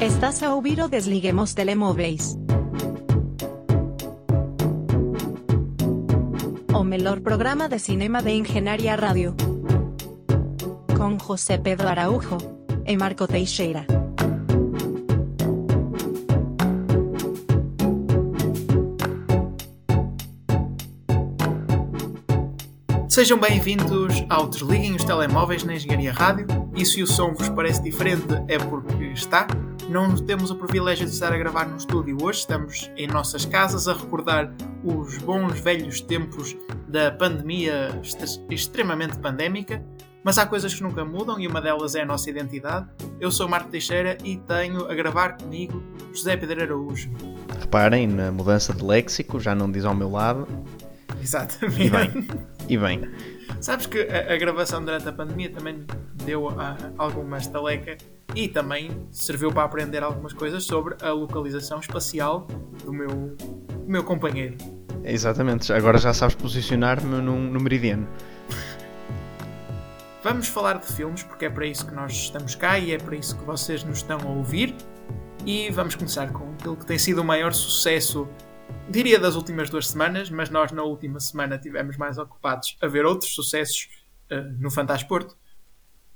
Estás a ouvir o Desliguemos Telemóveis. O melhor programa de cinema de Engenharia Rádio. Com José Pedro Araújo e Marco Teixeira. Sejam bem-vindos ao Desliguem os Telemóveis na Engenharia Rádio. E se o som vos parece diferente é porque está. Não temos o privilégio de estar a gravar no estúdio hoje, estamos em nossas casas a recordar os bons velhos tempos da pandemia extremamente pandémica. Mas há coisas que nunca mudam e uma delas é a nossa identidade. Eu sou Marco Teixeira e tenho a gravar comigo José Pedro Araújo. Reparem na mudança de léxico, já não diz ao meu lado. Exatamente. E bem, e bem. Sabes que a, a gravação durante a pandemia também deu ah, alguma estaleca e também serviu para aprender algumas coisas sobre a localização espacial do meu, do meu companheiro. Exatamente, agora já sabes posicionar-me num- no meridiano. Vamos falar de filmes porque é para isso que nós estamos cá e é para isso que vocês nos estão a ouvir. E vamos começar com aquilo que tem sido o maior sucesso, diria das últimas duas semanas, mas nós na última semana tivemos mais ocupados a ver outros sucessos ah, no Fantasporto.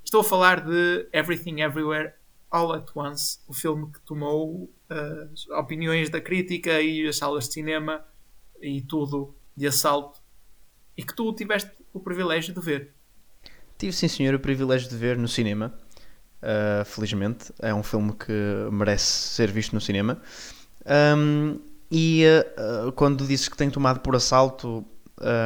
Estou a falar de Everything Everywhere All at Once, o filme que tomou as opiniões da crítica e as salas de cinema e tudo de assalto e que tu tiveste o privilégio de ver. Tive sim senhor o privilégio de ver no cinema. Uh, felizmente, é um filme que merece ser visto no cinema. Um, e uh, quando disse que tem tomado por assalto,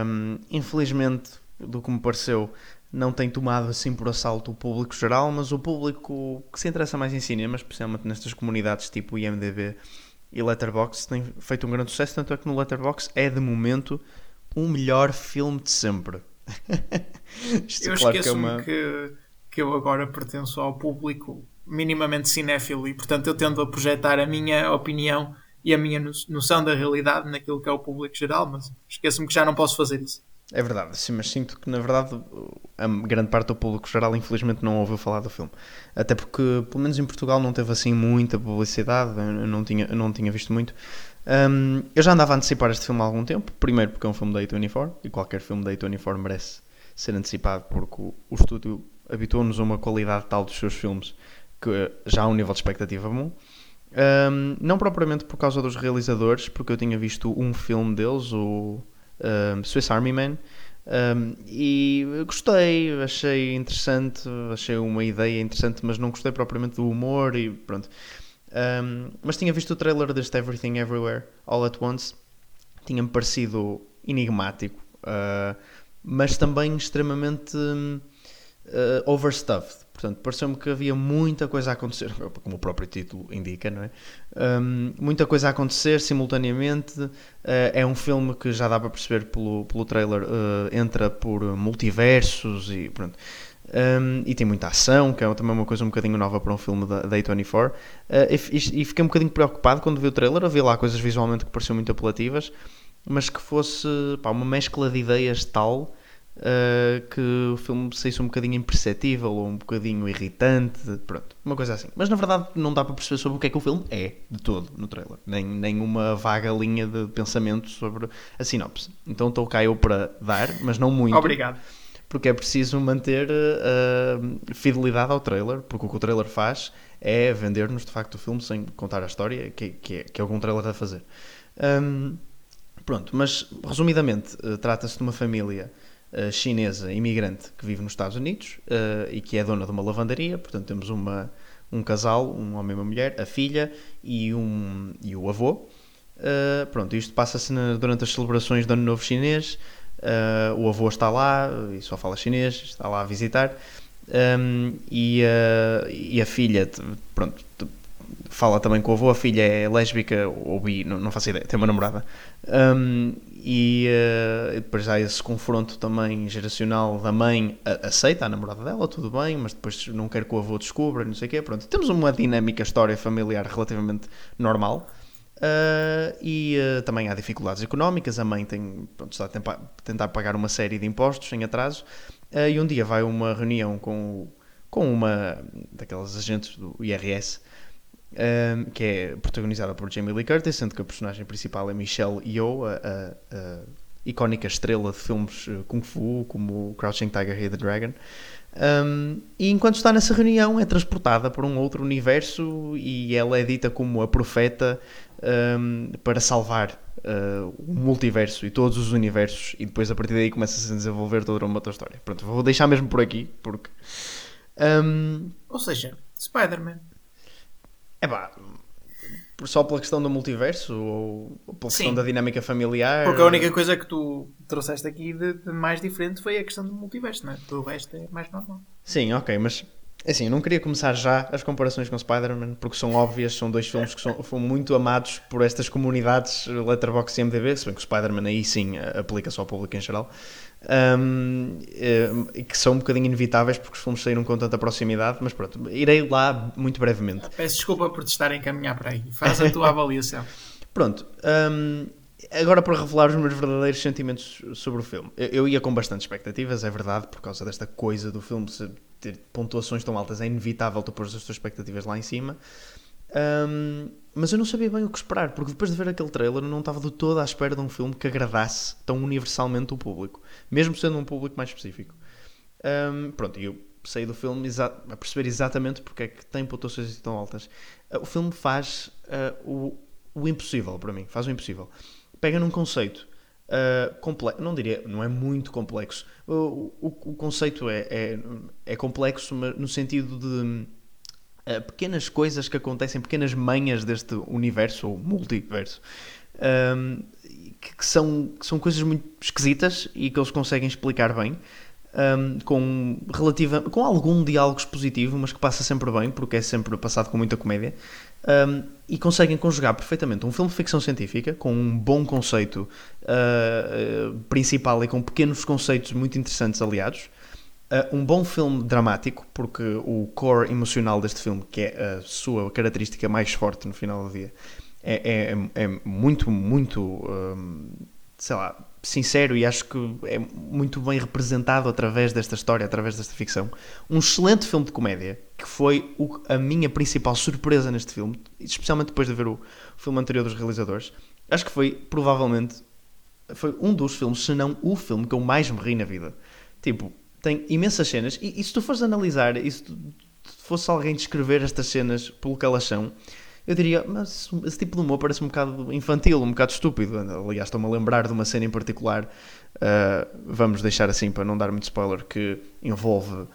um, infelizmente, do que me pareceu, não tem tomado assim por assalto o público geral, mas o público que se interessa mais em cinema, especialmente nestas comunidades tipo IMDB e Letterboxd, tem feito um grande sucesso. Tanto é que no Letterboxd é de momento o melhor filme de sempre. Isto Eu claro que é esqueço-me uma- que, que eu agora pertenço ao público minimamente cinéfilo e, portanto, eu tendo a projetar a minha opinião e a minha no- noção da realidade naquilo que é o público geral, mas esqueço-me que já não posso fazer isso. É verdade, sim, mas sinto que na verdade a grande parte do público geral infelizmente não ouviu falar do filme. Até porque, pelo menos em Portugal, não teve assim muita publicidade, eu não tinha, eu não tinha visto muito. Hum, eu já andava a antecipar este filme há algum tempo, primeiro porque é um filme da A24 e qualquer filme da A24 merece ser antecipado porque o, o estúdio habituou-nos a uma qualidade tal dos seus filmes que já há um nível de expectativa bom. Um, não propriamente por causa dos realizadores, porque eu tinha visto um filme deles, o um, Swiss Army Man, um, e gostei, achei interessante, achei uma ideia interessante, mas não gostei propriamente do humor e pronto. Um, mas tinha visto o trailer deste Everything Everywhere All at Once, tinha-me parecido enigmático, uh, mas também extremamente uh, overstuffed. Portanto, pareceu-me que havia muita coisa a acontecer, como o próprio título indica, não é? Um, muita coisa a acontecer simultaneamente. Uh, é um filme que já dá para perceber pelo, pelo trailer, uh, entra por multiversos e pronto. Um, e tem muita ação, que é também uma coisa um bocadinho nova para um filme da, da A24. Uh, e, e- e fiquei um bocadinho preocupado quando vi o trailer. Havia lá coisas visualmente que pareciam muito apelativas, mas que fosse pá, uma mescla de ideias tal uh, que o filme saísse um bocadinho imperceptível ou um bocadinho irritante, pronto, uma coisa assim. Mas na verdade não dá para perceber sobre o que é que o filme é de todo no trailer, nem, nem uma vaga linha de pensamento sobre a sinopse. Então estou cá eu para dar, mas não muito. Obrigado. Porque é preciso manter uh, fidelidade ao trailer, porque o que o trailer faz é vender-nos de facto o filme sem contar a história, que, que, é, que é algum trailer a fazer. Um, pronto, mas resumidamente, uh, trata-se de uma família uh, chinesa imigrante que vive nos Estados Unidos uh, e que é dona de uma lavandaria. Portanto, temos uma, um casal, um homem e uma mulher, a filha e, um, e o avô. Uh, pronto, isto passa-se durante as celebrações do Ano Novo Chinês. O avô está lá e só fala chinês, está lá a visitar. Um, e, uh, e a filha, pronto, fala também com o avô. A filha é lésbica ou bi, não, não faço ideia, tem uma namorada. Um, e uh, depois há esse confronto também geracional da mãe a- aceita a namorada dela, tudo bem, mas depois não quer que o avô descubra, não sei o quê. Pronto, temos uma dinâmica história familiar relativamente normal. Uh, e uh, também há dificuldades económicas. A mãe tem, pronto, está a tentar pagar uma série de impostos em atraso. Uh, e um dia vai a uma reunião com, com uma daquelas agentes do IRS um, que é protagonizada por Jamie Lee Curtis, sendo que a personagem principal é Michelle Yeoh, a, a, a icónica estrela de filmes eh, Kung Fu, como Crouching Tiger The Dragon. Um, e enquanto está nessa reunião, é transportada para um outro universo e ela é dita como a profeta um, para salvar uh, o multiverso e todos os universos. E depois, a partir daí, começa-se a desenvolver toda uma outra história. Pronto, vou deixar mesmo por aqui, porque. Um, Ou seja, Spider-Man. É pá, só pela questão do multiverso ou pela questão Sim. da dinâmica familiar? Porque a única coisa que tu trouxeste aqui de, de mais diferente foi a questão do multiverso, não é? Tudo o resto é mais normal. Sim, ok, mas assim, eu não queria começar já as comparações com Spider-Man porque são óbvias, são dois filmes que são, foram muito amados por estas comunidades Letterboxd e MDB, se bem que o Spider-Man aí sim eh, aplica-se ao público em geral, um, eh, que são um bocadinho inevitáveis porque os filmes saíram com tanta proximidade, mas pronto, irei lá muito brevemente. Peço desculpa por te estar a encaminhar para aí. Faz a tua avaliação. Pronto, hum, agora para revelar os meus verdadeiros sentimentos sobre o filme. Eu, eu ia com bastante expectativas, é verdade, por causa desta coisa do filme ter pontuações tão altas, é inevitável tu pôr as tuas expectativas lá em cima. Hum, mas eu não sabia bem o que esperar, porque depois de ver aquele trailer eu não estava de toda à espera de um filme que agradasse tão universalmente o público, mesmo sendo um público mais específico. Hum, pronto, e eu saí do filme a perceber exatamente porque é que tem pontuações assim tão altas. Uh, O filme faz uh, o, o impossível para mim, faz o impossível. Pega num conceito uh, complexo, não diria, não é muito complexo. O, o, o conceito é, é, é complexo no sentido de uh, pequenas coisas que acontecem, pequenas manhas deste universo ou multiverso. um, que, que são, que são coisas muito esquisitas e que eles conseguem explicar bem um, com, relativa, com algum diálogo expositivo, mas que passa sempre bem, porque é sempre passado com muita comédia, um, e conseguem conjugar perfeitamente um filme de ficção científica com um bom conceito uh, principal e com pequenos conceitos muito interessantes aliados. Uh, um bom filme dramático, porque o core emocional deste filme, que é a sua característica mais forte no final do dia, é, é, é muito, muito, um, sei lá, sincero e acho que é muito bem representado através desta história, através desta ficção. Um excelente filme de comédia, que foi o- a minha principal surpresa neste filme, especialmente depois de ver o filme anterior dos realizadores. Acho que foi, provavelmente, foi um dos filmes, se não o filme que eu mais me ri na vida. Tipo, tem imensas cenas, e, e se tu fores analisar, e se tu, se fosse alguém descrever estas cenas pelo que elas são, eu diria, mas esse tipo de humor parece um bocado infantil, um bocado estúpido. Aliás, estou-me a lembrar de uma cena em particular, uh, vamos deixar assim para não dar muito spoiler, que envolve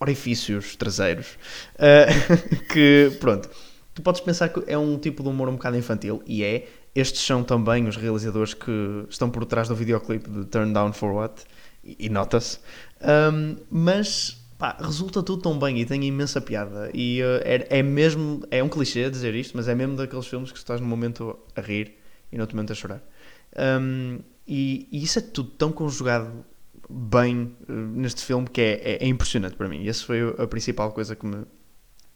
orifícios traseiros. uh, que, pronto, tu podes pensar que é um tipo de humor um bocado infantil, e é. Estes são também os realizadores que estão por trás do videoclipe de Turn Down for What, e, nota-se. Um, mas pá, resulta tudo tão bem e tem imensa piada. E uh, é, é mesmo, é um clichê dizer isto, mas é mesmo daqueles filmes que estás no momento a rir e no outro momento a chorar. Um, e, e isso é tudo tão conjugado bem uh, neste filme que é, é, é impressionante para mim. E essa foi a principal coisa que me,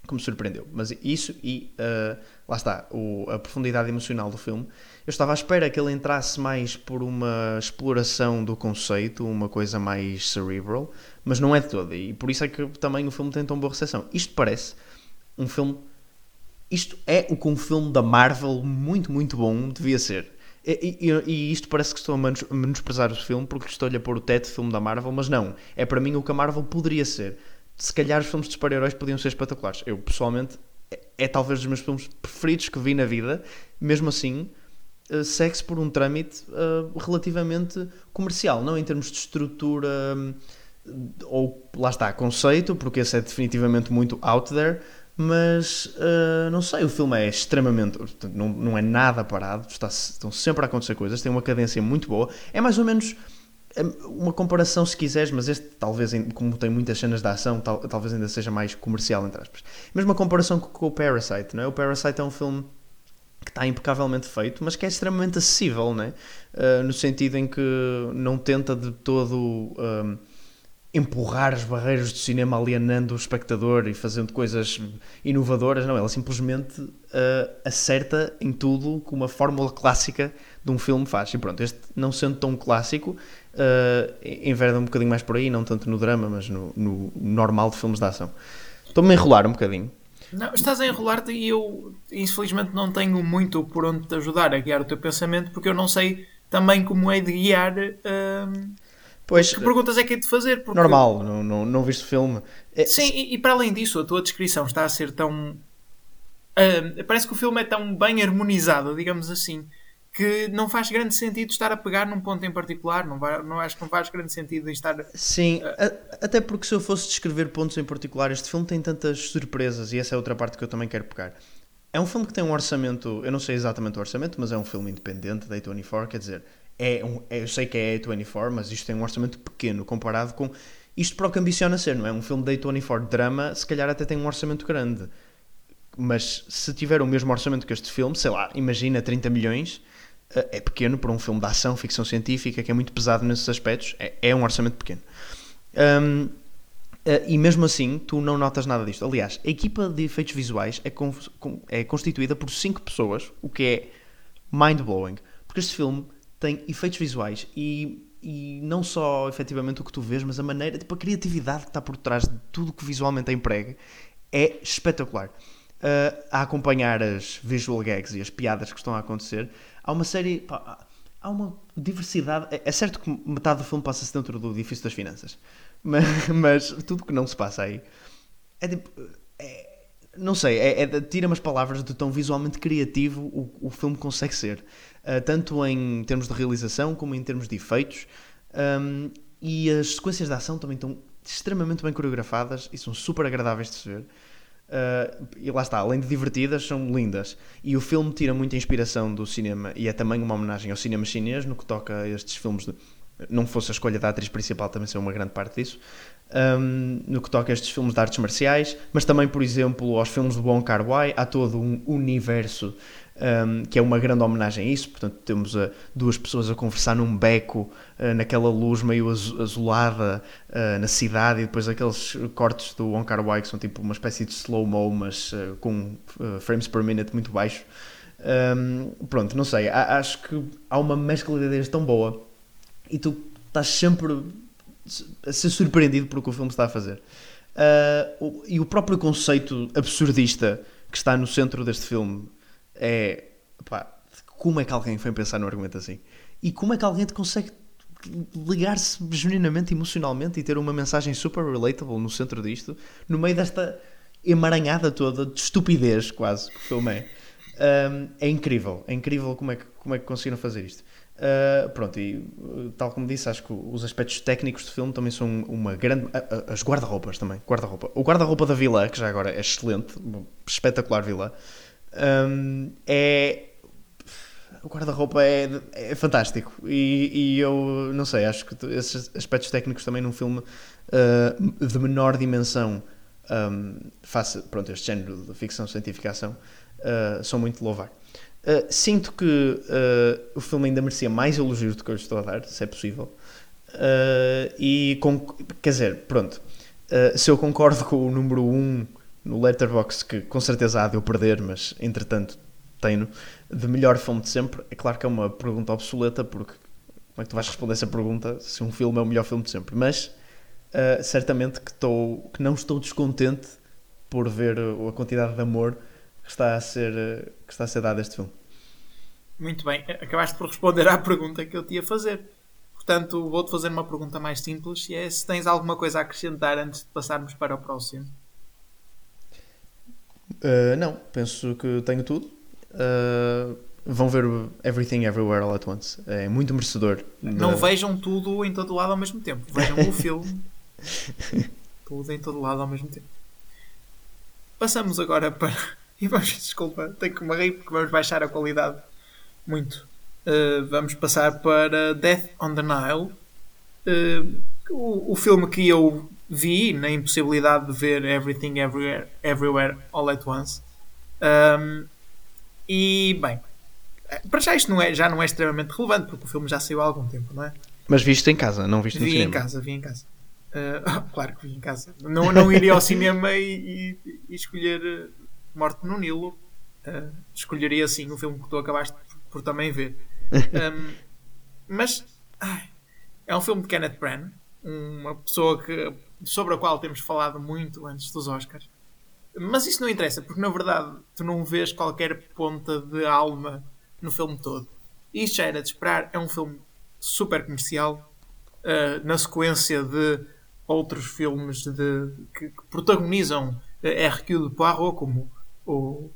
que me surpreendeu. Mas isso e uh, lá está, o- a profundidade emocional do filme. Eu estava à espera que ele entrasse mais por uma exploração do conceito, uma coisa mais cerebral, mas não é de todo. E por isso é que também o filme tem tão boa recepção. Isto parece um filme. Isto é o que um filme da Marvel muito, muito bom devia ser. E, e- e isto parece que estou a menos- a menosprezar o filme porque estou-lhe a pôr o teto de filme da Marvel, mas não. É para mim o que a Marvel poderia ser. Se calhar os filmes de super-heróis podiam ser espetaculares. Eu, pessoalmente, é, é talvez dos meus filmes preferidos que vi na vida. Mesmo assim, eh, segue-se por um trâmite eh, relativamente comercial, não em termos de estrutura hum, ou lá está, conceito, porque esse é definitivamente muito out there, mas eh, não sei, o filme é extremamente, não, não é nada parado, está, estão sempre a acontecer coisas, tem uma cadência muito boa, é mais ou menos uma comparação se quiseres, mas este talvez, como tem muitas cenas de ação, tal- talvez ainda seja mais comercial, entre aspas. Mesma comparação com, com o Parasite, não é? O Parasite é um filme que está impecavelmente feito, mas que é extremamente acessível, né? Uh, no sentido em que não tenta de todo um, empurrar as barreiras do cinema alienando o espectador e fazendo coisas inovadoras, não, ela simplesmente uh, acerta em tudo com uma fórmula clássica de um filme faz. E pronto, este não sendo tão clássico, uh, enverda um bocadinho mais por aí, não tanto no drama, mas no, no normal de filmes de ação. Estou-me a enrolar um bocadinho. Não, estás a enrolar-te e eu, infelizmente, não tenho muito por onde te ajudar a guiar o teu pensamento porque eu não sei também como é de guiar. Hum, Pois, que perguntas é que é de fazer? Porque- normal, não, não, não viste o filme. É, Sim, e, e para além disso, a tua descrição está a ser tão. ah, parece que o filme é tão bem harmonizado, digamos assim, que não faz grande sentido estar a pegar num ponto em particular. Não, vai, não acho que não faz grande sentido estar. Sim, a- até porque se eu fosse descrever pontos em particular, este filme tem tantas surpresas e essa é outra parte que eu também quero pegar. É um filme que tem um orçamento, eu não sei exatamente o orçamento, mas é um filme independente da A24, quer dizer, é um, é- eu sei que é A24, mas isto tem um orçamento pequeno comparado com isto para o que ambiciona ser, não é? Um filme da A24 de drama, se calhar até tem um orçamento grande. Mas se tiver o mesmo orçamento que este filme, sei lá, imagina 30 milhões, é pequeno para um filme de ação, ficção científica, que é muito pesado nesses aspectos, é, é um orçamento pequeno. Hum, eh, e mesmo assim, tu não notas nada disto. Aliás, a equipa de efeitos visuais é, é constituída por 5 pessoas, o que é mind-blowing. Porque este filme tem efeitos visuais e, e não só efetivamente o que tu vês, mas a maneira, tipo, a criatividade que está por trás de tudo que visualmente é emprega é espetacular. Uh, a acompanhar as visual gags e as piadas que estão a acontecer, há uma série. pá, há- uma diversidade. É, é certo que metade do filme passa-se dentro do edifício das finanças, mas, mas tudo que não se passa aí é tipo. é- não sei, é, é- tira-me as palavras de tão visualmente criativo o, o filme consegue ser, Uh, tanto em termos de realização como em termos de efeitos. Um, e as sequências de ação também estão extremamente bem coreografadas e são super agradáveis de se ver. Uh, e lá está, além de divertidas, são lindas. E o filme tira muita inspiração do cinema e é também uma homenagem ao cinema chinês no que toca a estes filmes. De, não fosse a escolha da atriz principal, também ser uma grande parte disso. Um, no que toca a estes filmes de artes marciais, mas também, por exemplo, aos filmes de Wong Kar Wai, há todo um universo um, que é uma grande homenagem a isso. Portanto, temos uh, duas pessoas a conversar num beco, uh, naquela luz meio azu- azulada uh, na cidade, e depois aqueles cortes do Wong Kar Wai que são tipo uma espécie de slow-mo, mas com frames per minute muito baixo. Um, pronto, não sei, acho que há uma mescla de ideias tão boa e tu estás sempre a ser surpreendido por o que o filme está a fazer. Uh, e o próprio conceito absurdista que está no centro deste filme é pá, como é que alguém foi pensar num argumento assim? E como é que alguém te consegue ligar-se genuinamente, emocionalmente e ter uma mensagem super relatable no centro disto, no meio desta emaranhada toda de estupidez quase que o filme é. Um, é incrível, é incrível como é que, como é que conseguiram fazer isto. Uh, pronto, e uh, tal como disse, acho que os aspectos técnicos do filme também são uma grande. as guarda-roupas também. Guarda-roupa. O guarda-roupa da vila, que já agora é excelente, espetacular vila, um, é. O guarda-roupa é, é fantástico. E, e eu não sei, acho que esses aspectos técnicos também num filme uh, de menor dimensão, um, face pronto, este género de ficção científica ação, uh, são muito louvar. Uh, sinto que o filme ainda merecia mais elogios do que eu estou a dar, se é possível. E com, quer dizer, pronto, se eu concordo com o número 1 um no Letterboxd, que com certeza há de eu perder, mas entretanto tenho, de melhor filme de sempre, é claro que é uma pergunta obsoleta, porque como é que tu vais responder essa pergunta se um filme é o melhor filme de sempre? Mas uh, certamente que, estou, que não estou descontente por ver uh, a quantidade de amor que está a ser, uh, que está a ser dado a este filme. Muito bem, acabaste por responder à pergunta que eu te ia fazer. Portanto, vou-te fazer uma pergunta mais simples e é se tens alguma coisa a acrescentar antes de passarmos para o próximo. Uh, não, penso que tenho tudo. Uh, vão ver Everything Everywhere All at Once. É muito merecedor. Não da- vejam tudo em todo lado ao mesmo tempo. Vejam o filme. tudo em todo lado ao mesmo tempo. Passamos agora para. E vamos, desculpa, tenho que me rir porque vamos baixar a qualidade muito. Uh, vamos passar para Death on the Nile. Uh, o, o filme que eu vi na impossibilidade de ver Everything Everywhere, Everywhere All at Once. Um, e bem, para já isto não é, já não é extremamente relevante porque o filme já saiu há algum tempo, não é? Mas viste em casa, não viste no Vi em cinema. casa, vi em casa. Uh, claro que vi em casa. Não, não iria ao cinema e, e- e escolher uh, Morte no Nilo. Uh, escolheria sim o filme que tu acabaste por, por também ver. Um, mas ai, é um filme de Kenneth Branagh, uma pessoa que, sobre a qual temos falado muito antes dos Oscars. Mas isso não interessa, porque na verdade tu não vês qualquer ponta de alma no filme todo. E isto já era de esperar. É um filme super comercial, uh, na sequência de outros filmes de, que, que protagonizam uh, Hercule Poirot, como o,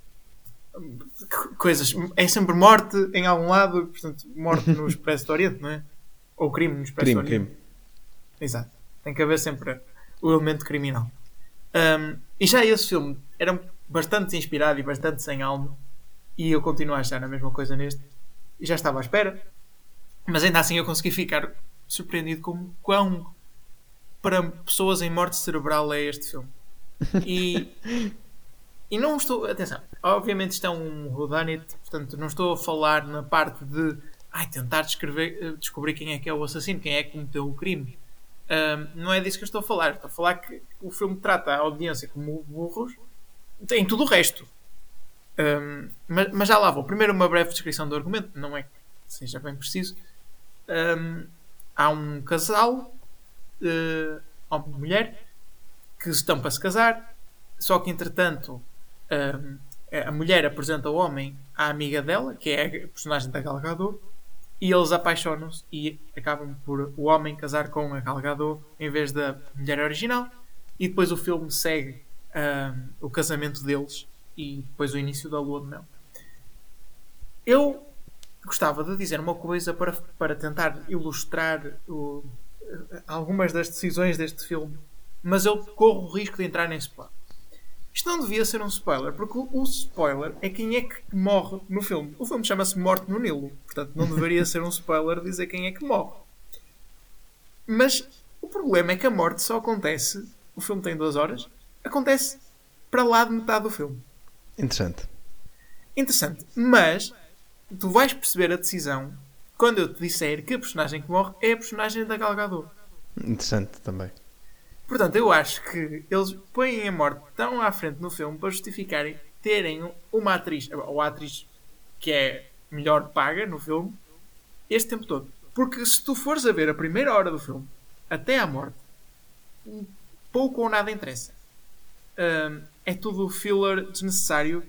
coisas. É sempre morte em algum lado, portanto, morte no Expresso do Oriente, não é? Ou crime no Expresso crime, do Oriente. Crime. Exato. Tem que haver sempre o elemento criminal. Um, e já esse filme era bastante inspirado e bastante sem alma. E eu continuo a achar a mesma coisa neste. E já estava à espera. Mas ainda assim eu consegui ficar surpreendido com quão para pessoas em morte cerebral é este filme. E, e não estou. Atenção, obviamente isto é um Rudanit, portanto não estou a falar na parte de ai, tentar descrever, descobrir quem é que é o assassino, quem é que cometeu o crime. Não é disso que eu estou a falar. Estou a falar que o filme trata a audiência como burros em tudo o resto. Um, mas, mas, já lá vou. Primeiro, uma breve descrição do argumento, não é que seja bem preciso. Um, há um casal, uh, homem e mulher, que estão para se casar, só que entretanto a mulher apresenta o homem à amiga dela, que é a personagem da Gal Gadot, e eles apaixonam-se e acabam por o homem casar com a Gal Gadot em vez da mulher original e depois o filme segue um, o casamento deles e depois o início da lua de mel. Eu gostava de dizer uma coisa para, para tentar ilustrar o, algumas das decisões deste filme, mas eu corro o risco de entrar nesse plano. Isto não devia ser um spoiler, porque o spoiler é quem é que morre no filme. O filme chama-se Morte no Nilo, portanto não deveria ser um spoiler dizer quem é que morre. Mas o problema é que a morte só acontece. O filme tem duas horas, acontece para lá de metade do filme. Interessante. Interessante, mas tu vais perceber a decisão quando eu te disser que a personagem que morre é a personagem da Gal Gadot. Interessante também. Portanto, eu acho que eles põem a morte tão à frente no filme para justificarem terem uma atriz, ou a atriz que é melhor paga no filme, este tempo todo. Porque se tu fores a ver a primeira hora do filme até à morte, pouco ou nada interessa. Um, é tudo filler desnecessário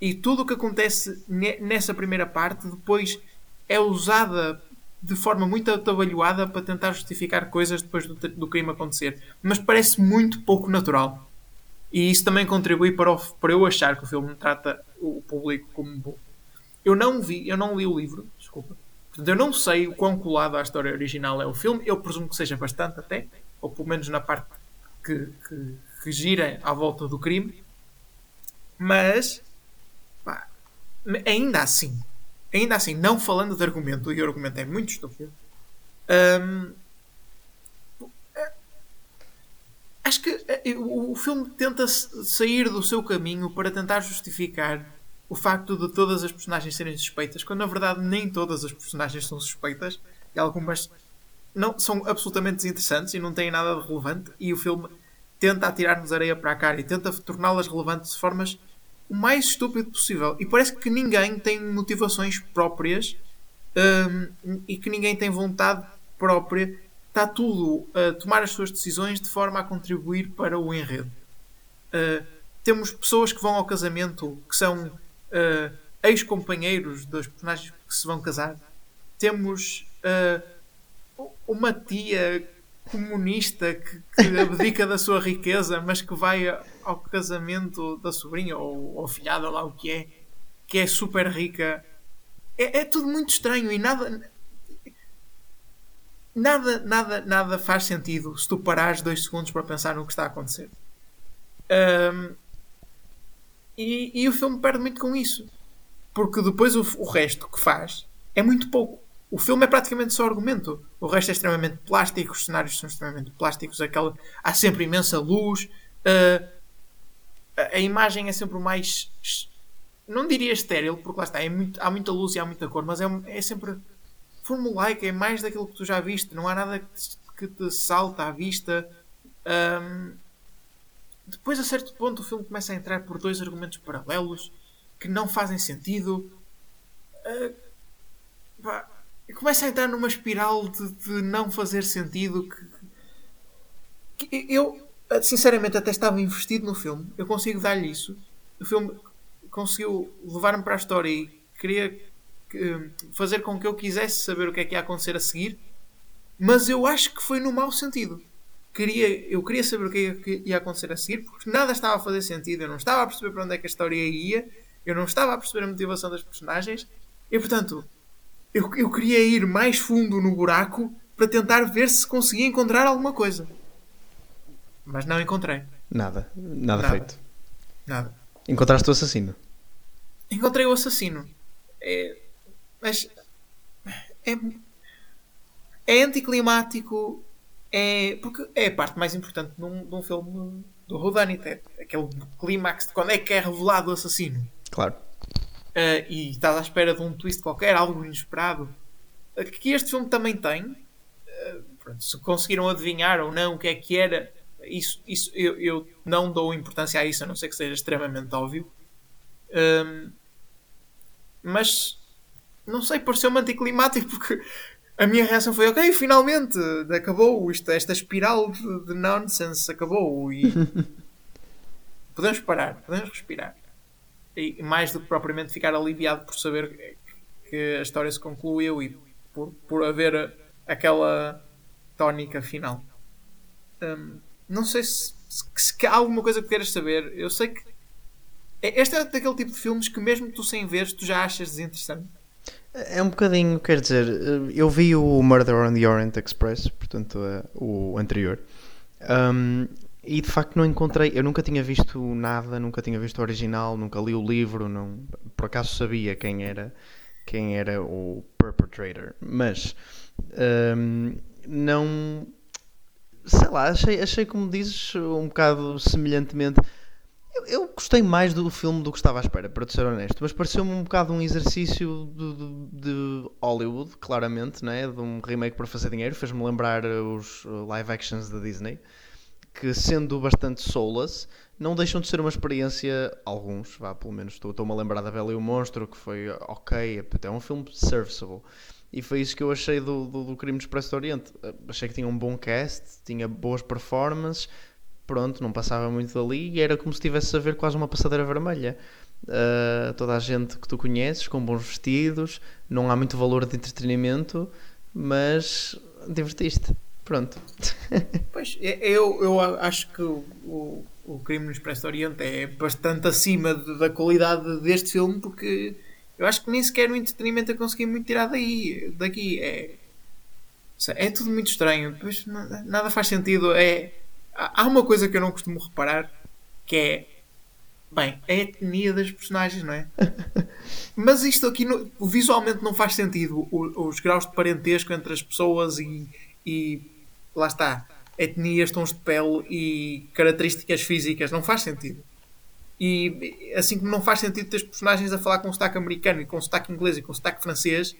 e tudo o que acontece nessa primeira parte depois é usada de forma muito atabalhoada para tentar justificar coisas depois do, do crime acontecer. Mas parece muito pouco natural. E isso também contribui para, o, para eu achar que o filme trata o público como bom. Eu não vi, eu não li o livro, desculpa. Portanto, eu não sei o quão colado à história original é o filme. Eu presumo que seja bastante até, ou pelo menos na parte que, que, que gira à volta do crime. Mas, pá, ainda assim, ainda assim, não falando de argumento, e o argumento é muito estúpido, hum, acho que eh, o filme tenta sair do seu caminho para tentar justificar o facto de todas as personagens serem suspeitas, quando na verdade nem todas as personagens são suspeitas e algumas não, são absolutamente desinteressantes e não têm nada de relevante. E o filme tenta atirar-nos areia para a cara e tenta torná-las relevantes de formas o mais estúpido possível. E parece que ninguém tem motivações próprias um, e que ninguém tem vontade própria. Está tudo a tomar as suas decisões de forma a contribuir para o enredo. Uh, temos pessoas que vão ao casamento que são uh, ex-companheiros dos personagens que se vão casar. Temos uh, uma tia comunista que, que abdica da sua riqueza, mas que vai ao casamento da sobrinha ou, ou filhada, lá o que é, que é super rica. É, é tudo muito estranho e nada. Nada, nada, nada faz sentido se tu parares dois segundos para pensar no que está a acontecer. Um, e, e, o filme perde muito com isso. Porque depois o, o resto que faz é muito pouco o filme é praticamente só argumento. O resto é extremamente plástico, os cenários são extremamente plásticos, aquela, há sempre imensa luz, uh, a, imagem é sempre mais. Não diria estéril, porque lá está, é muito, há muita luz e há muita cor, mas é, é sempre formulaica, é mais daquilo que tu já viste, não há nada que te salta à vista. Um, depois, a certo ponto, o filme começa a entrar por dois argumentos paralelos que não fazem sentido. Uh, começa a entrar numa espiral de, de não fazer sentido que, que, eu sinceramente, até estava investido no filme. Eu consigo dar-lhe isso. O filme conseguiu levar-me para a história e queria fazer com que eu quisesse saber o que é que ia acontecer a seguir, mas eu acho que foi no mau sentido. Queria, eu queria saber o que ia, ia acontecer a seguir, porque nada estava a fazer sentido. Eu não estava a perceber para onde é que a história ia, eu não estava a perceber a motivação das personagens, e portanto, eu, eu queria ir mais fundo no buraco para tentar ver se conseguia encontrar alguma coisa. Mas não encontrei. Nada, nada, nada. feito. Nada. Encontraste o assassino? Encontrei o assassino. É, mas é, é anticlimático. É, porque é a parte mais importante de um, de um filme do Whodunit. É aquele clímax de quando é que é revelado o assassino. Claro. Uh, e estás à espera de um twist qualquer, algo inesperado. Uh, que este filme também tem. Uh, pronto, se conseguiram adivinhar ou não o que é que era, isso, isso eu, eu não dou importância a isso, a não ser que seja extremamente óbvio. Um, mas não sei, pareceu-me anticlimático porque a minha reação foi ok, finalmente acabou isto, esta espiral de, de nonsense acabou e podemos parar, podemos respirar. E mais do que propriamente ficar aliviado por saber que a história se concluiu e por, por haver aquela tónica final. Um, não sei se, se, se, há alguma coisa que queiras saber. Eu sei que este é daquele tipo de filmes que mesmo tu sem ver, tu já achas desinteressante. É um bocadinho, quer dizer, eu vi o Murder on the Orient Express, portanto, uh, o anterior, um, e de facto não encontrei, eu nunca tinha visto nada, nunca tinha visto o original, nunca li o livro, não, por acaso sabia quem era, quem era o perpetrator, mas um, não, sei lá, achei, achei como dizes um bocado semelhantemente eu, eu, gostei mais do filme do que estava à espera, para te ser honesto, mas pareceu-me um bocado um exercício de, de, de, Hollywood, claramente, né? de um remake para fazer dinheiro. Fez-me lembrar os live actions da Disney, que sendo bastante soulless, não deixam de ser uma experiência, alguns, vá, pelo menos estou-me a lembrar da Bela e o Monstro, que foi ok, é um filme serviceable. E foi isso que eu achei do, do, do Crime do Expresso do Oriente. Achei que tinha um bom cast, tinha boas performances pronto, não passava muito dali e era como se estivesse a ver quase uma passadeira vermelha. Uh, toda a gente que tu conheces, com bons vestidos, não há muito valor de entretenimento, mas divertiste. Pronto. Pois, eu, eu acho que o, o, Crime no Expresso Oriente é bastante acima de, da qualidade deste filme, porque eu acho que nem sequer o entretenimento eu consegui muito tirar daí, daqui. É, é tudo muito estranho, pois nada faz sentido. É, há uma coisa que eu não costumo reparar que é bem, a etnia das personagens, não é? Mas isto aqui no, visualmente não faz sentido. O, os graus de parentesco entre as pessoas e, e lá está, etnias, tons de pele e características físicas, não faz sentido. E assim como não faz sentido ter personagens a falar com sotaque americano e com sotaque inglês e com sotaque francês,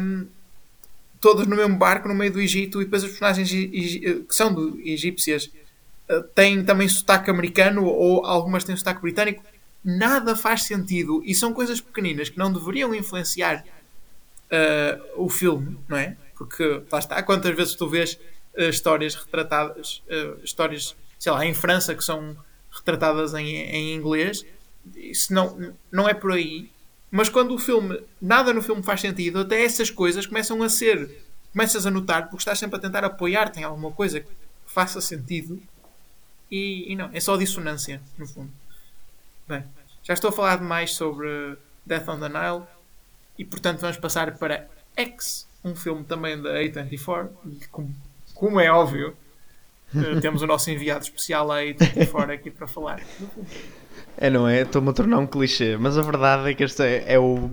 hum, todas no mesmo barco no meio do Egito e depois os personagens que são do, egípcias eh, têm também sotaque americano ou algumas têm sotaque britânico. Nada faz sentido e são coisas pequeninas que não deveriam influenciar uh, o filme, não é? Porque lá está, quantas vezes tu vês uh, histórias retratadas, uh, histórias, sei lá, em França que são retratadas em, em inglês, isso não, não é por aí mas quando o filme, nada no filme faz sentido, até essas coisas começam a ser, começas a notar, porque estás sempre a tentar apoiar-te em alguma coisa que faça sentido e, e, não, é só dissonância, no fundo. Bem, já estou a falar demais sobre Death on the Nile e portanto vamos passar para X, um filme também da A24, como, como é óbvio, eh, temos o nosso enviado especial à A24 aqui para falar. É, não é? Estou-me a tornar um clichê, mas a verdade é que este é, é, o,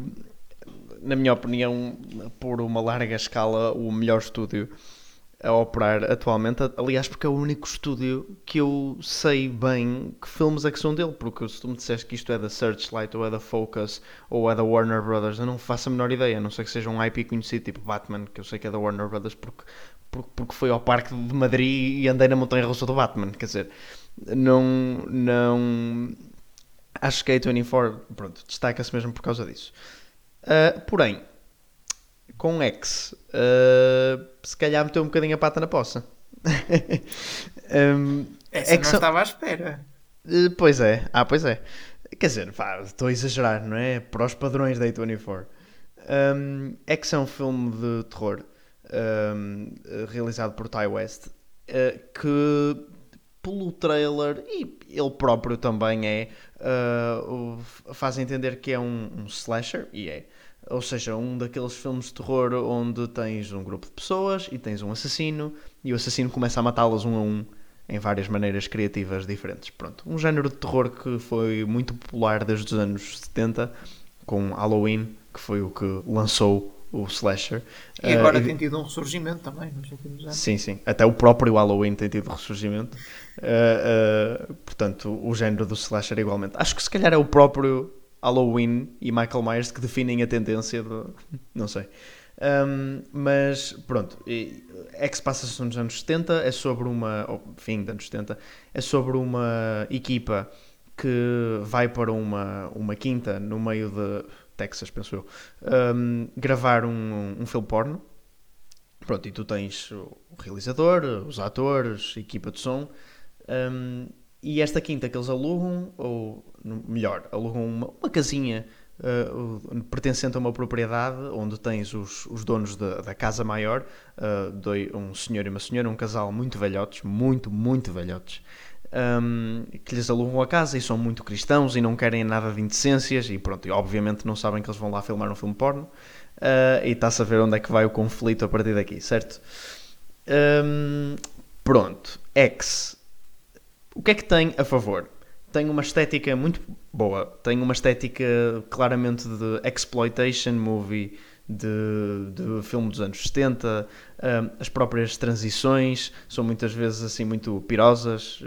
na minha opinião, por uma larga escala, o melhor estúdio a operar atualmente. Aliás, porque é o único estúdio que eu sei bem que filmes é que são dele. Porque se tu me disseste que isto é da Searchlight, ou é da Focus, ou é da Warner Brothers, eu não faço a menor ideia. A não sei que seja um IP conhecido, tipo Batman, que eu sei que é da Warner Brothers, porque, porque, porque foi ao Parque de Madrid e andei na montanha russa do Batman. Quer dizer, não. não Acho que a A24 pronto, destaca-se mesmo por causa disso. Uh, porém, com X, uh, se calhar meteu um bocadinho a pata na poça. um, Essa É que não são- estava à espera. Eh, Pois é, ah, pois é. Quer dizer, pá, estou a exagerar, não é? Para os padrões da A24. Um, é que é um filme de terror um, realizado por Ty West eh, que, pelo trailer, e ele próprio também é, o- faz entender que é um, um slasher, e é. Ou seja, um daqueles filmes de terror onde tens um grupo de pessoas e tens um assassino, e o assassino começa a matá-las um a um em várias maneiras criativas diferentes. Pronto, um género de terror que foi muito popular desde os anos 70, com Halloween, que foi o que lançou o slasher. E agora Eh, tem tido um ressurgimento também nos últimos anos. Sim, sim. Até o próprio Halloween tem tido ressurgimento. Uh, uh, portanto, o género do slasher igualmente. Acho que se calhar é o próprio Halloween e Michael Myers que definem a tendência de... Não sei. Um, mas pronto, é que se passa nos anos 70, é sobre uma. ou fim dos anos 70, é sobre uma equipa que vai para uma, uma quinta no meio de Texas, penso eu, um, gravar um, um filme porno. Pronto, e tu tens o realizador, os atores, a equipa de som, um, e esta quinta que eles alugam, ou melhor, alugam uma, uma casinha uh, pertencente a uma propriedade onde tens os, os donos da, da casa maior, uh, um senhor e uma senhora, um casal muito velhotes, muito, muito velhotes, um, que lhes alugam a casa e são muito cristãos e não querem nada de indecências e pronto, e obviamente não sabem que eles vão lá filmar um filme porno uh, e está-se a ver onde é que vai o conflito a partir daqui, certo? Um, pronto, X. O que é que tem a favor? Tem uma estética muito boa, tem uma estética claramente de exploitation movie, de, de filme dos anos 70, um, as próprias transições são muitas vezes assim muito pirosas,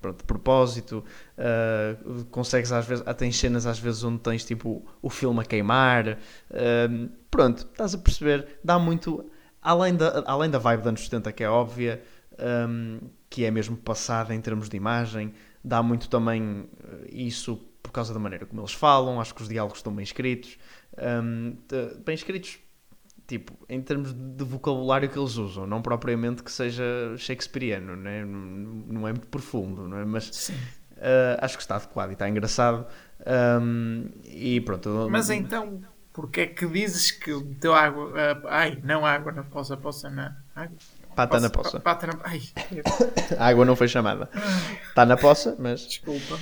pronto, de propósito, uh, consegues às vezes, tens cenas às vezes onde tens tipo o filme a queimar, pronto, estás a perceber, dá muito, além da, além da vibe dos anos 70 que é óbvia, um, que é mesmo passada em termos de imagem, dá muito também eh, isso por causa da maneira como eles falam, acho que os diálogos estão bem escritos, um, bem escritos, tipo, em termos de vocabulário que eles usam, não propriamente que seja shakespeariano, né? não é muito profundo, não é? mas eh, acho que está adequado e está engraçado. Um, e pronto, Mas então, porque é que dizes que meteu água. ah, ai, não água na poça, poça na. Água. Pata na poça. pa- Pata na. Ai, A água não foi chamada. Está na poça, mas desculpa.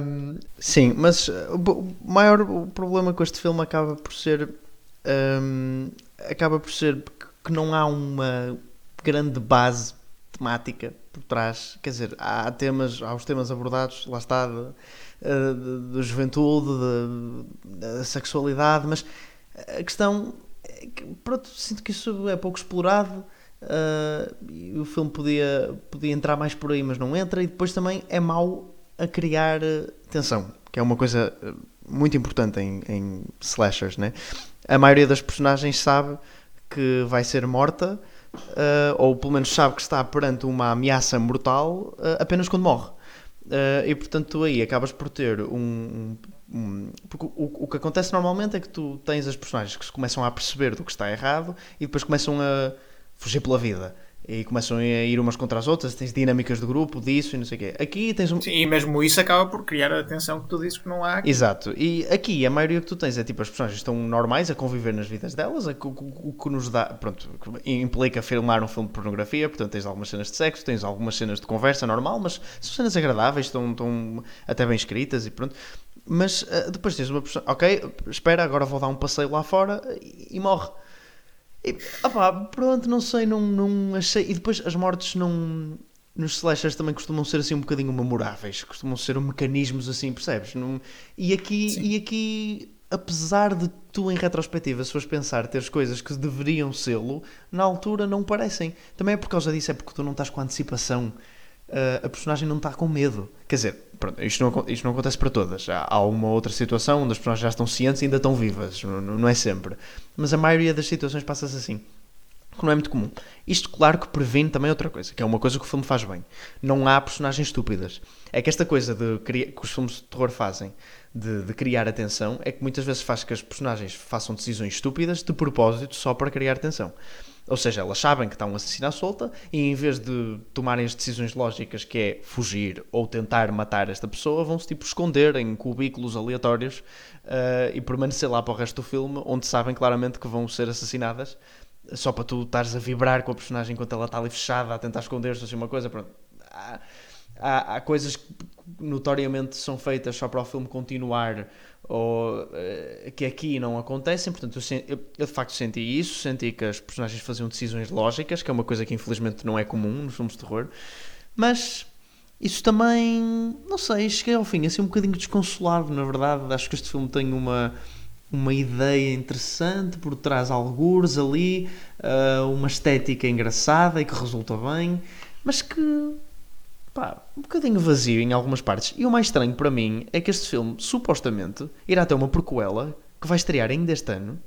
Um, sim, mas uh, o maior o problema com este filme acaba por ser um, acaba por ser que- não há uma grande base temática por trás. Quer dizer, há temas, há os temas abordados, lá está, da juventude, de- da sexualidade, mas a questão é que, pronto, sinto que isso é pouco explorado. Uh, o filme podia, podia entrar mais por aí, mas não entra, e depois também é mau a criar uh, tensão, que é uma coisa uh, muito importante em, em slashers, né? A maioria das personagens sabe que vai ser morta, uh, ou pelo menos sabe que está perante uma ameaça mortal uh, apenas quando morre. E portanto aí acabas por ter um. um- porque o, o que acontece normalmente é que tu tens as personagens que começam a perceber do que está errado e depois começam a fugir pela vida. E começam a ir umas contra as outras, tens dinâmicas de grupo, disso e não sei o quê. Aqui tens um, Sim, e mesmo isso acaba por criar a tensão que tu dizes que não há. aqui. Exato, e aqui a maioria que tu tens é tipo as personagens estão normais a conviver nas vidas delas, o, o- o que nos dá, pronto, implica filmar um filme de pornografia, portanto tens algumas cenas de sexo, tens algumas cenas de conversa normal, mas são cenas agradáveis, estão, estão até bem escritas e pronto. Mas ah, depois tens uma pessoa, ok, espera, agora vou dar um passeio lá fora e, e morre. E, opá, pronto, não sei, não, não achei. E depois as mortes não. Nos slashers também costumam ser assim um bocadinho memoráveis, costumam ser mecanismos assim, percebes? Não- E, aqui, Sim. e aqui, apesar de tu em retrospectiva, se fores pensar, teres coisas que deveriam sê-lo, na altura não parecem. Também é por causa disso, é porque tu não estás com antecipação. Ah, a personagem não está com medo. Quer dizer, pronto, isto, não, isto não acontece para todas. Há, há uma outra situação onde as personagens já estão cientes e ainda estão vivas. Não, não- é sempre. Mas a maioria das situações passa-se assim. Que não é muito comum. Isto, claro, que previne também outra coisa, que é uma coisa que o filme faz bem. Não há personagens estúpidas. É que esta coisa de que os filmes de terror fazem, de, de criar atenção, é que muitas vezes faz que as personagens façam decisões estúpidas de propósito só para criar atenção. Ou seja, elas sabem que está um assassino à solta e em vez de tomarem as decisões lógicas que é fugir ou tentar matar esta pessoa, vão-se tipo esconder em cubículos aleatórios uh, e permanecer lá para o resto do filme, onde sabem claramente que vão ser assassinadas, só para tu estares a vibrar com a personagem enquanto ela está ali fechada, a tentar esconder-se, assim, uma coisa, pronto. Há, há, há coisas notoriamente são feitas só para o filme continuar ou uh, que aqui não acontecem, portanto eu, eu, eu, de facto senti isso, senti que as personagens faziam decisões lógicas, que é uma coisa que infelizmente não é comum nos filmes de terror, mas isso também, não sei, cheguei ao fim assim um bocadinho desconsolado, na verdade, acho que este filme tem uma uma ideia interessante por trás algures ali, uh, uma estética engraçada e que resulta bem, mas que pá, um bocadinho vazio em algumas partes. E o mais estranho para mim é que este filme, supostamente, irá ter uma prequela que vai estrear ainda este ano.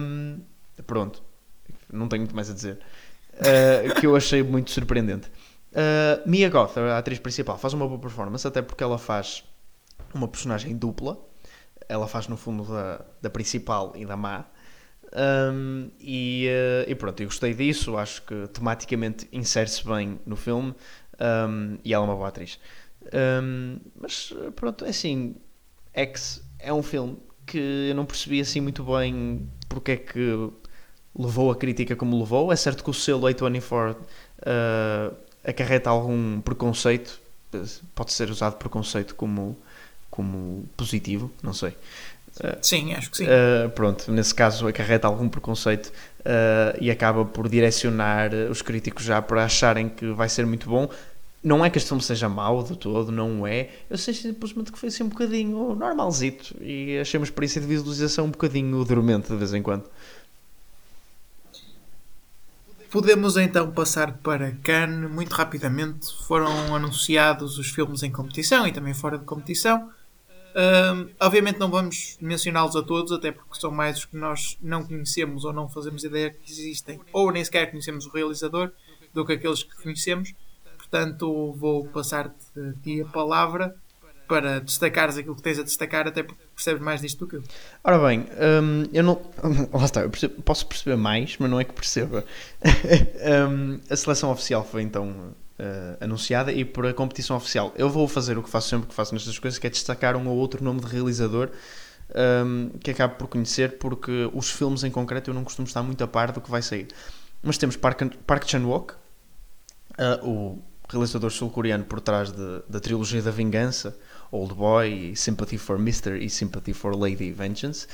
Um, pronto, não tenho muito mais a dizer. Uh, que eu achei muito surpreendente. Uh, Mia Goth, a atriz principal, faz uma boa performance, até porque ela faz uma personagem dupla. Ela faz no fundo da, da principal e da má. Um, e, uh, e, pronto, eu gostei disso. Acho que tematicamente insere-se bem no filme. Um, e ela é uma boa atriz. Um, mas pronto, é assim, X é um filme que eu não percebi assim muito bem porque é que levou a crítica como levou. É certo que o selo A24 uh, acarreta algum preconceito, pode ser usado preconceito como, como positivo, não sei. Sim, acho que sim. Uh, pronto, nesse caso acarreta algum preconceito uh, e acaba por direcionar os críticos já para acharem que vai ser muito bom. Não é que este filme seja mau de todo, não é. Eu sei simplesmente que foi assim um bocadinho normalzito e achei uma experiência de visualização um bocadinho dormente de vez em quando. Podemos então passar para Cannes muito rapidamente. Foram anunciados os filmes em competição e também fora de competição. Um, obviamente não vamos mencioná-los a todos, até porque são mais os que nós não conhecemos ou não fazemos ideia que existem, ou nem sequer conhecemos o realizador, do que aqueles que conhecemos. Portanto, vou passar-te a ti a palavra para destacares aquilo que tens a destacar, até porque percebes mais disto do que eu. Ora bem, um, eu não. Lá está, eu percebo, posso perceber mais, mas não é que perceba. um, a seleção oficial foi então uh, anunciada e por a competição oficial. Eu vou fazer o que faço sempre que faço nestas coisas, que é destacar um ou outro nome de realizador um, que acabo por conhecer, porque os filmes em concreto eu não costumo estar muito a par do que vai sair. Mas temos Park, Park Chan-wook, uh, o realizador sul-coreano por trás de, da trilogia da Vingança, Old Boy, Sympathy for Mr. e Sympathy for Lady Vengeance,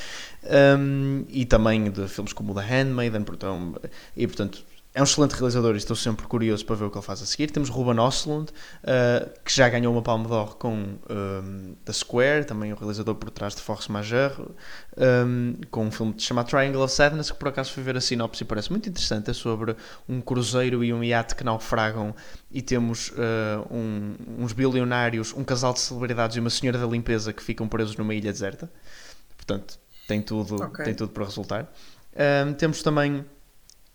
um, e também de filmes como The Handmaiden, portanto, e portanto é um excelente realizador e estou sempre curioso para ver o que ele faz a seguir. Temos Ruben Östlund, uh, que já ganhou uma Palme d'Or com um, ehm, The Square, também o realizador por trás de Force Majeure, um, ehm, com um filme chamado Triangle of Sadness, que por acaso fui ver a sinopse e parece muito interessante. É sobre um cruzeiro e um iate que naufragam e temos uh, um, uns bilionários, um casal de celebridades e uma senhora da limpeza que ficam presos numa ilha deserta. Portanto, tem tudo, okay. tem tudo para resultar. Um, temos também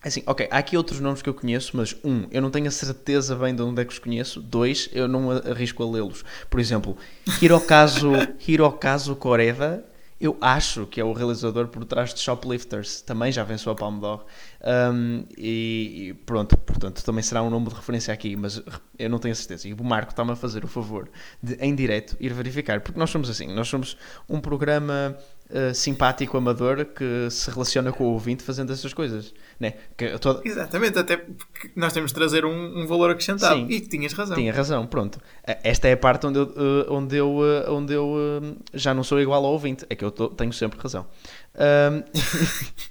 Assim, ok, há aqui outros nomes que eu conheço, mas um, eu não tenho a certeza bem de onde é que os conheço. Dois, eu não arrisco a lê-los. Por exemplo, Hirokazu, Hirokazu Koreda, eu acho que é o realizador por trás de Shoplifters, também já venceu a Palme d'Or. Um, e, e, pronto, portanto, também será um nome de referência aqui, mas eu não tenho a certeza. E o Marco está-me a fazer o favor de, em direto, ir verificar, porque nós somos assim, nós somos um programa uh, simpático, amador, que se relaciona com o ouvinte fazendo essas coisas. Né? Que toda... Exatamente, até porque nós temos de trazer um, um valor acrescentado. Sim, e tinhas razão. Tinha razão, pronto. Eh, esta é a parte onde eu, uh, onde eu, uh, onde eu já não sou igual ao ouvinte. É que eu tô, tenho sempre razão. Um...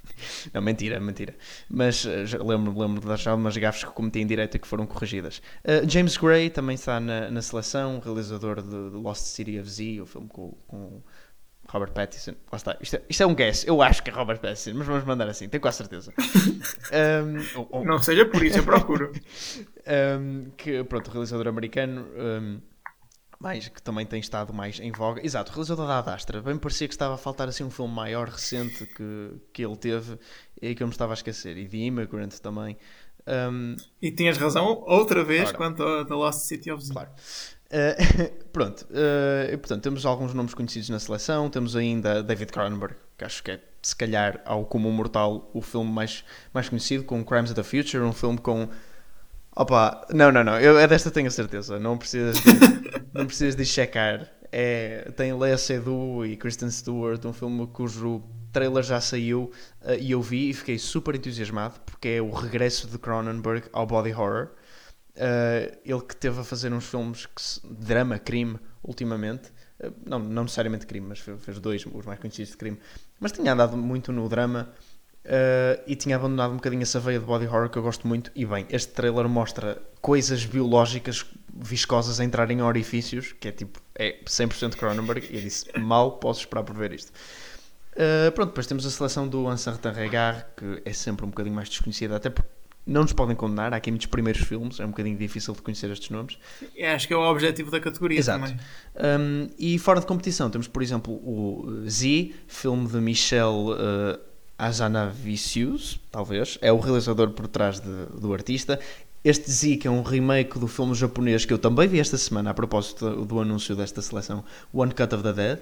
Não, mentira, mentira. Mas lembro-me lembro das algumas gafes que cometi em direto e que foram corrigidas. Uh, James Gray também está na, na seleção, realizador de, de Lost City of Z, o filme com, com Robert Pattinson. Lá está. Isto é, isto é, um guess. Eu acho que é Robert Pattinson, mas vamos mandar assim, tenho quase certeza. um, ou, ou... Não seja por isso, eu procuro. um, que, pronto, realizador americano. Um, mais, que também tem estado mais em voga. Exato, o realizador da Adastra. Bem parecia que estava a faltar assim um filme maior, recente, que, que ele teve e que eu me estava a esquecer. E The Immigrant também. Um... E tinhas razão outra vez claro. quanto a The Lost City of Z. Claro. Uh, pronto, uh, portanto, temos alguns nomes conhecidos na seleção. Temos ainda David Cronenberg, que acho que é, se calhar, ao comum mortal, o filme mais, mais conhecido, com Crimes of the Future, um filme com. Opa, não, não, não, eu é desta tenho a certeza, não precisas de, não precisas de checar. É, tem Lea Seydoux e Kristen Stewart, um filme cujo trailer já saiu uh, e eu vi e fiquei super entusiasmado porque é o regresso de Cronenberg ao body horror. Uh, ele que teve a fazer uns filmes que, drama, crime, ultimamente. Uh, não, não necessariamente crime, mas fez, fez, dois, os mais conhecidos de crime. Mas tinha andado muito no drama uh, e tinha abandonado um bocadinho essa veia de body horror que eu gosto muito. E bem, este trailer mostra coisas biológicas viscosas a entrarem em orifícios, que é tipo, é 100% Cronenberg. E eu disse, mal posso esperar por ver isto. Pronto, depois temos a seleção do Ansartan Regard, que é sempre um bocadinho mais desconhecida, até porque não nos podem condenar. Há aqui muitos primeiros filmes, é um bocadinho difícil de conhecer estes nomes. É, acho que é o objetivo da categoria Exato. também. Um, e fora de competição, temos, por exemplo, o Z, filme de Michel uh, Azanavicius, talvez. É o realizador por trás de, do artista. Este Z, que é um remake do filme japonês que eu também vi esta semana, a propósito do, do anúncio desta seleção, One Cut of the Dead.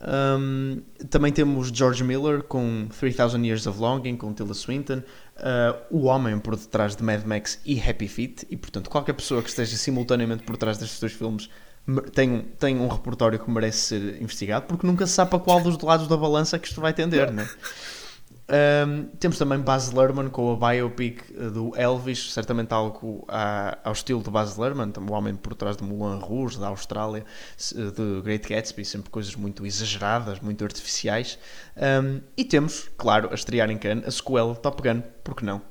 Um, também temos George Miller com 3000 Years of Longing, com Tilda Swinton, uh, o homem por detrás de Mad Max e Happy Feet, e portanto qualquer pessoa que esteja simultaneamente por trás destes dois filmes tem, tem um repertório que merece ser investigado, porque nunca se sabe a qual dos lados da balança que isto vai tender, né? Um, temos também Baz Luhrmann com a biopic eh, do Elvis, certamente algo a, ao estilo de Baz Luhrmann, o homem por trás de Moulin Rouge, da Austrália, de Great Gatsby, sempre coisas muito exageradas, muito artificiais. Um, e temos, claro, a estrear em Cannes, a sequela Top Gun, porque não?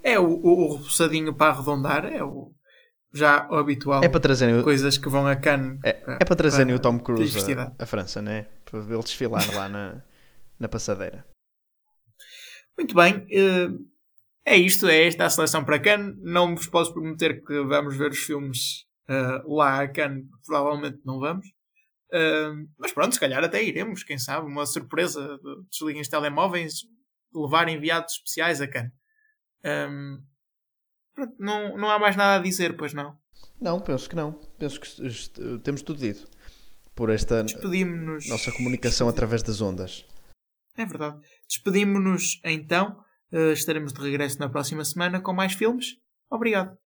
É o, o, o para arredondar, é o já o habitual. É para trazerem coisas que vão a Cannes. É, para, é para trazerem o Tom Cruise a, a França, né? Para ele desfilar lá na na passadeira. Muito bem. Eh, é isto, é esta a seleção para Cannes. Não vos posso prometer que vamos ver os filmes uh, lá a Cannes. Provavelmente não vamos. Uh, mas pronto, se calhar até iremos, quem sabe. Uma surpresa de desliguem os telemóveis, levar enviados especiais a Cannes. Pronto, não, não há mais nada a dizer, pois não? Não, penso que não. Penso que temos tudo dito. Por esta nossa comunicação através das ondas. É verdade. Despedimos-nos então. Uh, estaremos de regresso na próxima semana com mais filmes. Obrigado.